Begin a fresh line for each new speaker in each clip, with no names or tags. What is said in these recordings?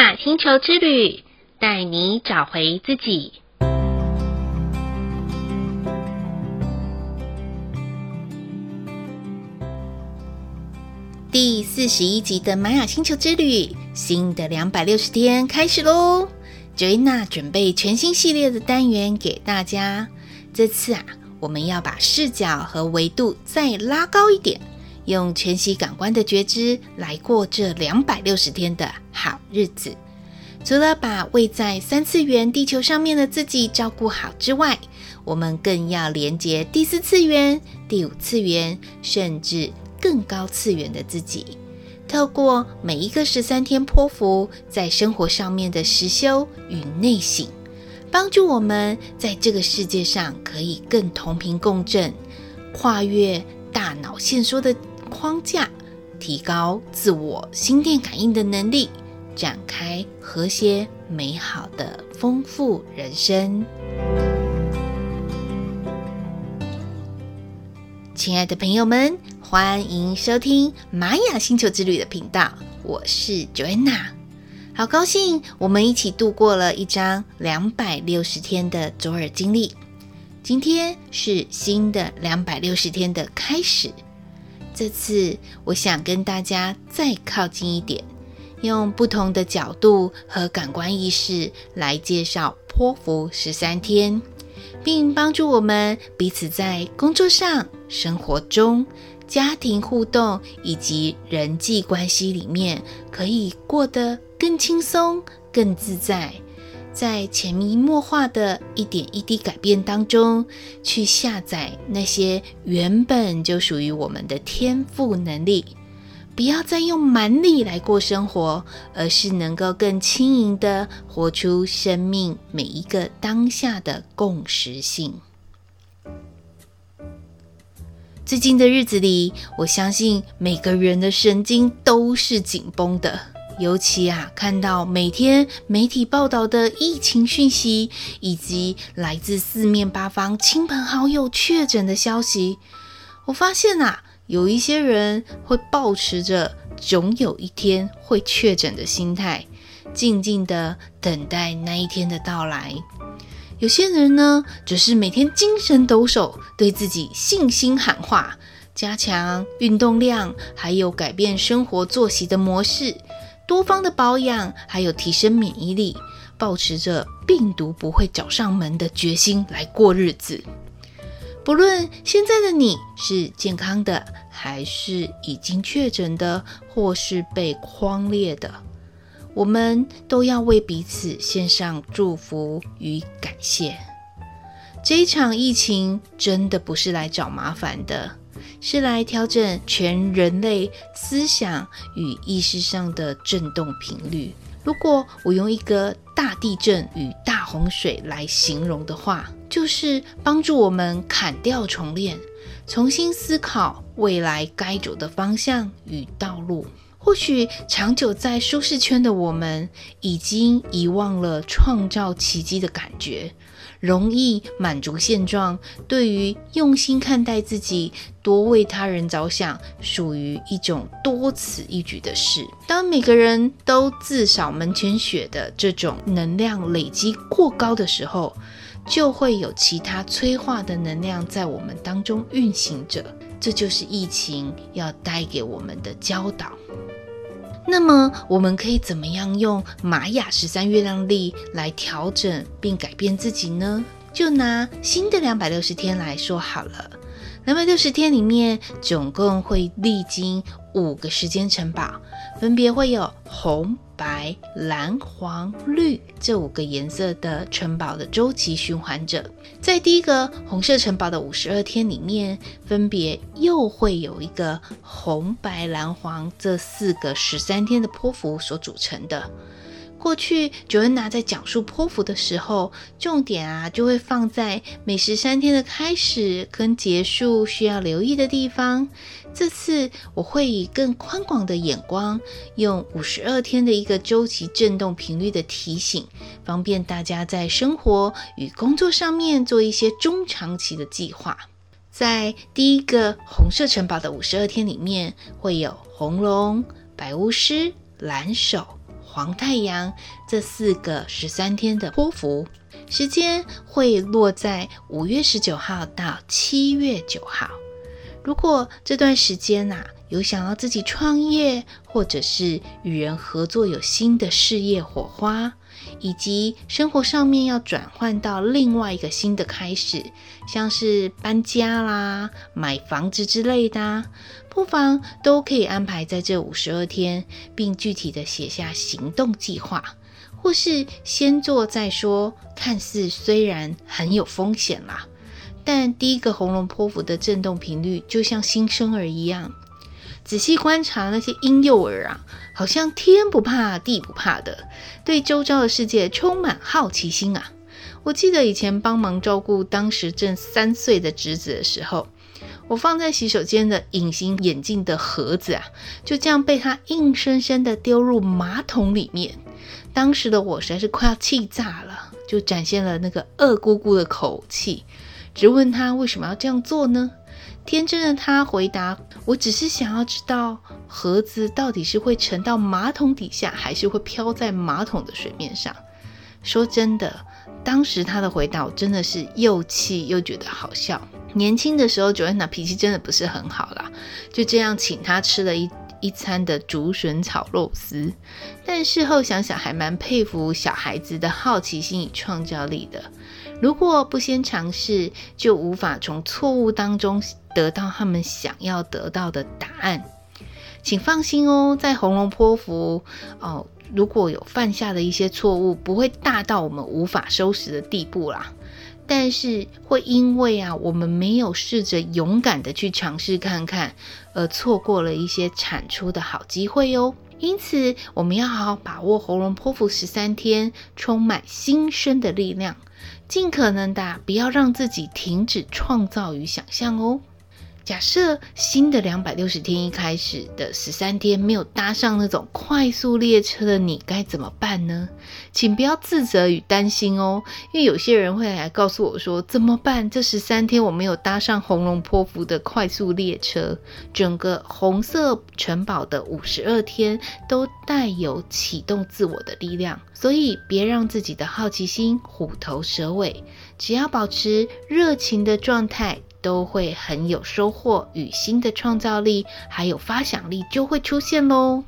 雅星球之旅，带你找回自己。第四十一集的玛雅星球之旅，新的两百六十天开始喽！Joanna 准备全新系列的单元给大家。这次啊，我们要把视角和维度再拉高一点，用全息感官的觉知来过这两百六十天的好日子。除了把位在三次元地球上面的自己照顾好之外，我们更要连接第四次元、第五次元，甚至更高次元的自己，透过每一个十三天波符，在生活上面的实修与内省，帮助我们在这个世界上可以更同频共振，跨越大脑限缩的框架，提高自我心电感应的能力，展开和谐美好的丰富人生。亲爱的朋友们，欢迎收听玛雅星球之旅的频道，我是 Joanna，好高兴我们一起度过了一张两百六十天的左耳经历，今天是新的两百六十天的开始。这次我想跟大家再靠近一点，用不同的角度和感官意识来介绍波符十三天。并帮助我们彼此在工作上、生活中、家庭互动以及人际关系里面，可以过得更轻松、更自在。在潜移默化的一点一滴改变当中，去下载那些原本就属于我们的天赋能力。不要再用蛮力来过生活，而是能够更轻盈的活出生命每一个当下的共识性。最近的日子里，我相信每个人的神经都是紧绷的，尤其啊，看到每天媒体报道的疫情讯息，以及来自四面八方亲朋好友确诊的消息，我发现啊。有一些人会抱持着总有一天会确诊的心态，静静的等待那一天的到来。有些人呢，只是每天精神抖擞，对自己信心喊话，加强运动量，还有改变生活作息的模式，多方的保养，还有提升免疫力，抱持着病毒不会找上门的决心来过日子。不论现在的你是健康的，还是已经确诊的，或是被匡列的，我们都要为彼此献上祝福与感谢。这一场疫情真的不是来找麻烦的，是来调整全人类思想与意识上的振动频率。如果我用一个大地震与大洪水来形容的话，就是帮助我们砍掉重练，重新思考未来该走的方向与道路。或许长久在舒适圈的我们，已经遗忘了创造奇迹的感觉。容易满足现状，对于用心看待自己、多为他人着想，属于一种多此一举的事。当每个人都自扫门前雪的这种能量累积过高的时候，就会有其他催化的能量在我们当中运行着。这就是疫情要带给我们的教导。那么，我们可以怎么样用玛雅十三月亮历来调整并改变自己呢？就拿新的两百六十天来说好了。两百六十天里面，总共会历经五个时间城堡，分别会有红、白、蓝、黄、绿这五个颜色的城堡的周期循环着。在第一个红色城堡的五十二天里面，分别又会有一个红、白、蓝、黄这四个十三天的波幅所组成的。过去，Joanna 在讲述泼妇的时候，重点啊就会放在每十三天的开始跟结束需要留意的地方。这次我会以更宽广的眼光，用五十二天的一个周期振动频率的提醒，方便大家在生活与工作上面做一些中长期的计划。在第一个红色城堡的五十二天里面，会有红龙、白巫师、蓝手。黄太阳这四个十三天的波符，时间会落在五月十九号到七月九号。如果这段时间呐、啊，有想要自己创业，或者是与人合作有新的事业火花，以及生活上面要转换到另外一个新的开始，像是搬家啦、买房子之类的，不妨都可以安排在这五十二天，并具体的写下行动计划，或是先做再说。看似虽然很有风险啦。但第一个喉咙剖腹的震动频率就像新生儿一样，仔细观察那些婴幼儿啊，好像天不怕地不怕的，对周遭的世界充满好奇心啊。我记得以前帮忙照顾当时正三岁的侄子的时候，我放在洗手间的隐形眼镜的盒子啊，就这样被他硬生生的丢入马桶里面。当时的我实在是快要气炸了，就展现了那个恶姑姑的口气。直问他为什么要这样做呢？天真的他回答：“我只是想要知道盒子到底是会沉到马桶底下，还是会飘在马桶的水面上。”说真的，当时他的回答我真的是又气又觉得好笑。年轻的时候，Joanna 脾气真的不是很好啦，就这样请他吃了一一餐的竹笋炒肉丝。但事后想想，还蛮佩服小孩子的好奇心与创造力的。如果不先尝试，就无法从错误当中得到他们想要得到的答案。请放心哦，在红龙坡服哦，如果有犯下的一些错误，不会大到我们无法收拾的地步啦。但是会因为啊，我们没有试着勇敢的去尝试看看，而错过了一些产出的好机会哦。因此，我们要好好把握喉咙剖腹十三天，充满新生的力量。尽可能的不要让自己停止创造与想象哦。假设新的两百六十天一开始的十三天没有搭上那种快速列车的你该怎么办呢？请不要自责与担心哦，因为有些人会来告诉我说怎么办？这十三天我没有搭上红龙波符的快速列车，整个红色城堡的五十二天都带有启动自我的力量，所以别让自己的好奇心虎头蛇尾，只要保持热情的状态。都会很有收获，与新的创造力还有发想力就会出现喽。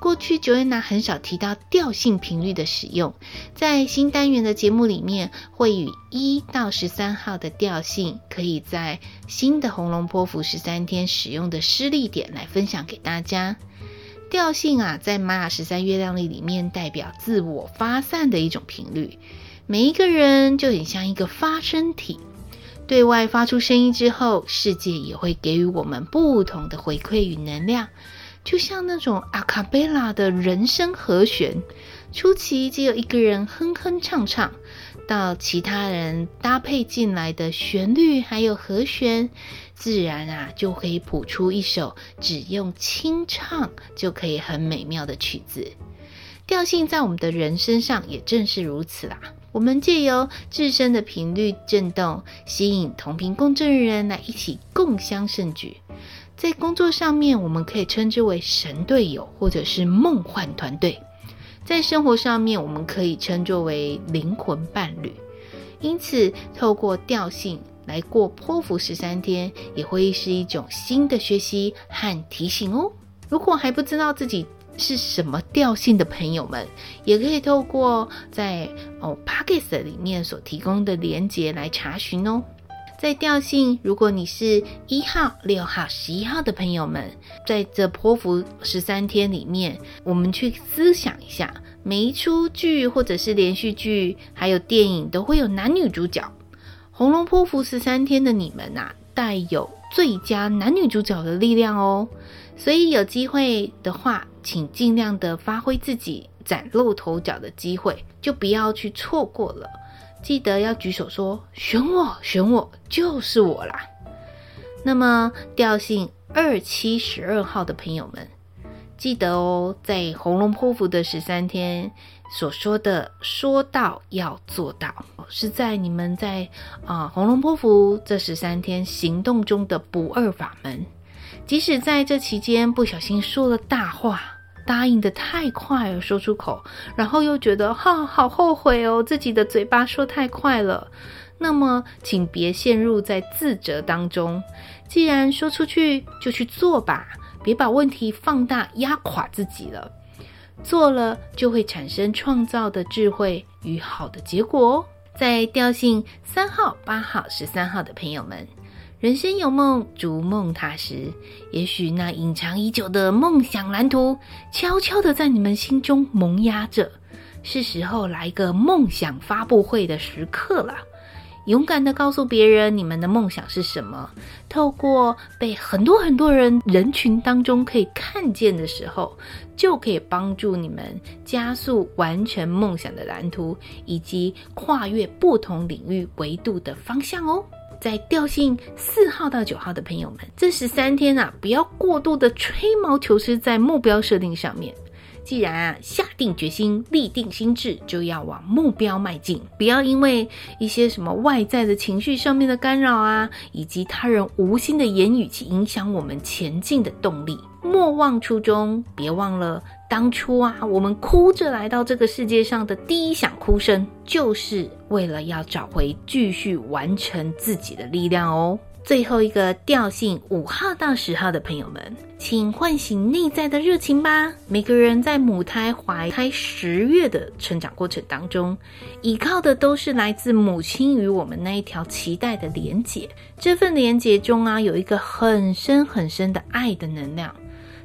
过去 Joanna 很少提到调性频率的使用，在新单元的节目里面，会与一到十三号的调性，可以在新的红龙波符十三天使用的施力点来分享给大家。调性啊，在玛雅十三月亮历里面代表自我发散的一种频率，每一个人就很像一个发声体。对外发出声音之后，世界也会给予我们不同的回馈与能量，就像那种阿卡贝拉的人声和弦，初期只有一个人哼哼唱唱，到其他人搭配进来的旋律还有和弦，自然啊就可以谱出一首只用清唱就可以很美妙的曲子。调性在我们的人身上也正是如此啦。我们借由自身的频率振动，吸引同频共振人来一起共襄盛举。在工作上面，我们可以称之为神队友，或者是梦幻团队；在生活上面，我们可以称作为灵魂伴侣。因此，透过调性来过波符十三天，也会是一种新的学习和提醒哦。如果还不知道自己，是什么调性的朋友们，也可以透过在哦 Podcast 里面所提供的连结来查询哦。在调性，如果你是一号、六号、十一号的朋友们，在这波符十三天里面，我们去思想一下，每一出剧或者是连续剧，还有电影都会有男女主角。红龙波符十三天的你们呐、带有最佳男女主角的力量哦。所以有机会的话，请尽量的发挥自己崭露头角的机会，就不要去错过了。记得要举手说：“选我，选我，就是我啦！”那么调性二七十二号的朋友们，记得哦，在红龙波符的十三天所说的“说到要做到”，是在你们在啊红龙波符这十三天行动中的不二法门。即使在这期间不小心说了大话，答应的太快了，说出口，然后又觉得哈好后悔哦，自己的嘴巴说太快了。那么，请别陷入在自责当中。既然说出去，就去做吧，别把问题放大，压垮自己了。做了就会产生创造的智慧与好的结果哦。在调性三号、八号、十三号的朋友们，人生有梦，逐梦踏实。也许那隐藏已久的梦想蓝图，悄悄地在你们心中萌芽着，是时候来一个梦想发布会的时刻了。勇敢地告诉别人你们的梦想是什么，透过被很多很多人人群当中可以看见的时候，就可以帮助你们加速完成梦想的蓝图，以及跨越不同领域维度的方向哦。在调性四号到九号的朋友们，这十三天啊，不要过度的吹毛求疵在目标设定上面。既然啊，下定决心、立定心智，就要往目标迈进，不要因为一些什么外在的情绪上面的干扰啊，以及他人无心的言语去影响我们前进的动力。莫忘初衷，别忘了当初啊，我们哭着来到这个世界上的第一响哭声，就是为了要找回继续完成自己的力量哦。最后一个调性五号到十号的朋友们，请唤醒内在的热情吧！每个人在母胎怀胎十月的成长过程当中，依靠的都是来自母亲与我们那一条脐带的连结。这份连结中啊，有一个很深很深的爱的能量。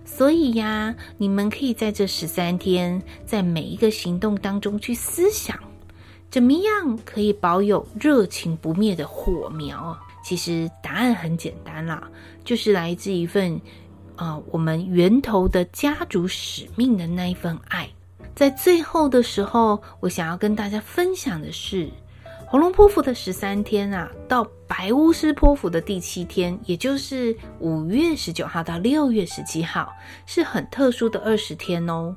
所以呀，你们可以在这十三天，在每一个行动当中去思想，怎么样可以保有热情不灭的火苗。其实答案很简单啦，就是来自一份，啊、我们源头的家族使命的那一份爱。在最后的时候，我想要跟大家分享的是，红龙波符的十三天啊，到白巫师波符的第七天，也就是五月十九号到六月十七号，是很特殊的二十天哦。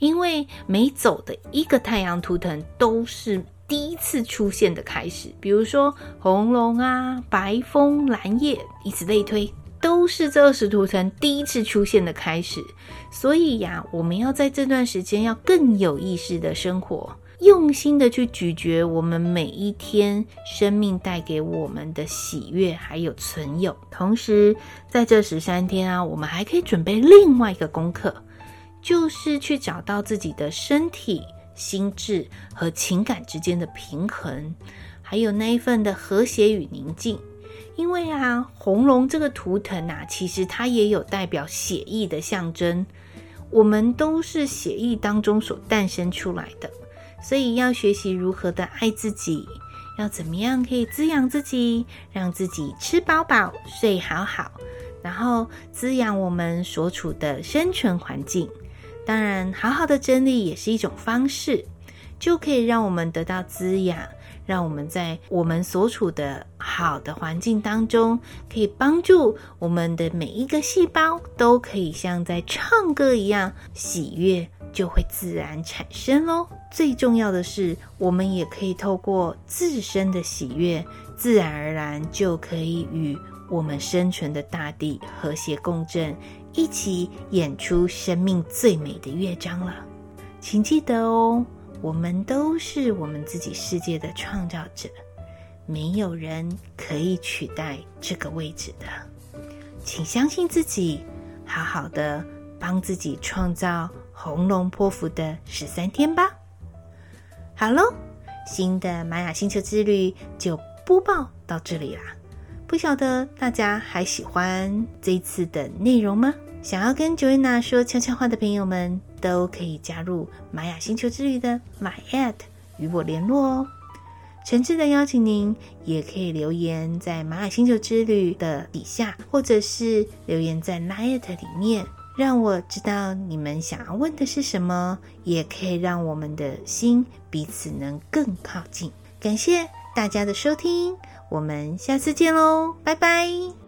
因为每走的一个太阳图腾都是。第一次出现的开始，比如说红龙啊、白风、蓝叶，以此类推，都是这二十图腾第一次出现的开始。所以呀，我们要在这段时间要更有意识的生活，用心的去咀嚼我们每一天生命带给我们的喜悦还有存有。同时，在这十三天啊，我们还可以准备另外一个功课，就是去找到自己的身体。心智和情感之间的平衡，还有那一份的和谐与宁静。因为啊，红龙这个图腾啊，其实它也有代表血液的象征。我们都是血液当中所诞生出来的，所以要学习如何的爱自己，要怎么样可以滋养自己，让自己吃饱饱、睡好好，然后滋养我们所处的生存环境。当然，好好的整理也是一种方式，就可以让我们得到滋养，让我们在我们所处的好的环境当中，可以帮助我们的每一个细胞都可以像在唱歌一样，喜悦就会自然产生喽。最重要的是，我们也可以透过自身的喜悦，自然而然就可以与我们生存的大地和谐共振。一起演出生命最美的乐章了，请记得哦，我们都是我们自己世界的创造者，没有人可以取代这个位置的。请相信自己，好好的帮自己创造红龙破符的十三天吧。好喽，新的玛雅星球之旅就播报到这里啦。不晓得大家还喜欢这次的内容吗？想要跟 Joanna 说悄悄话的朋友们，都可以加入玛雅星球之旅的 my@ 与我联络哦。诚挚的邀请您，也可以留言在玛雅星球之旅的底下，或者是留言在 Line@ 里面，让我知道你们想要问的是什么，也可以让我们的心彼此能更靠近。感谢大家的收听。我们下次见喽，拜拜。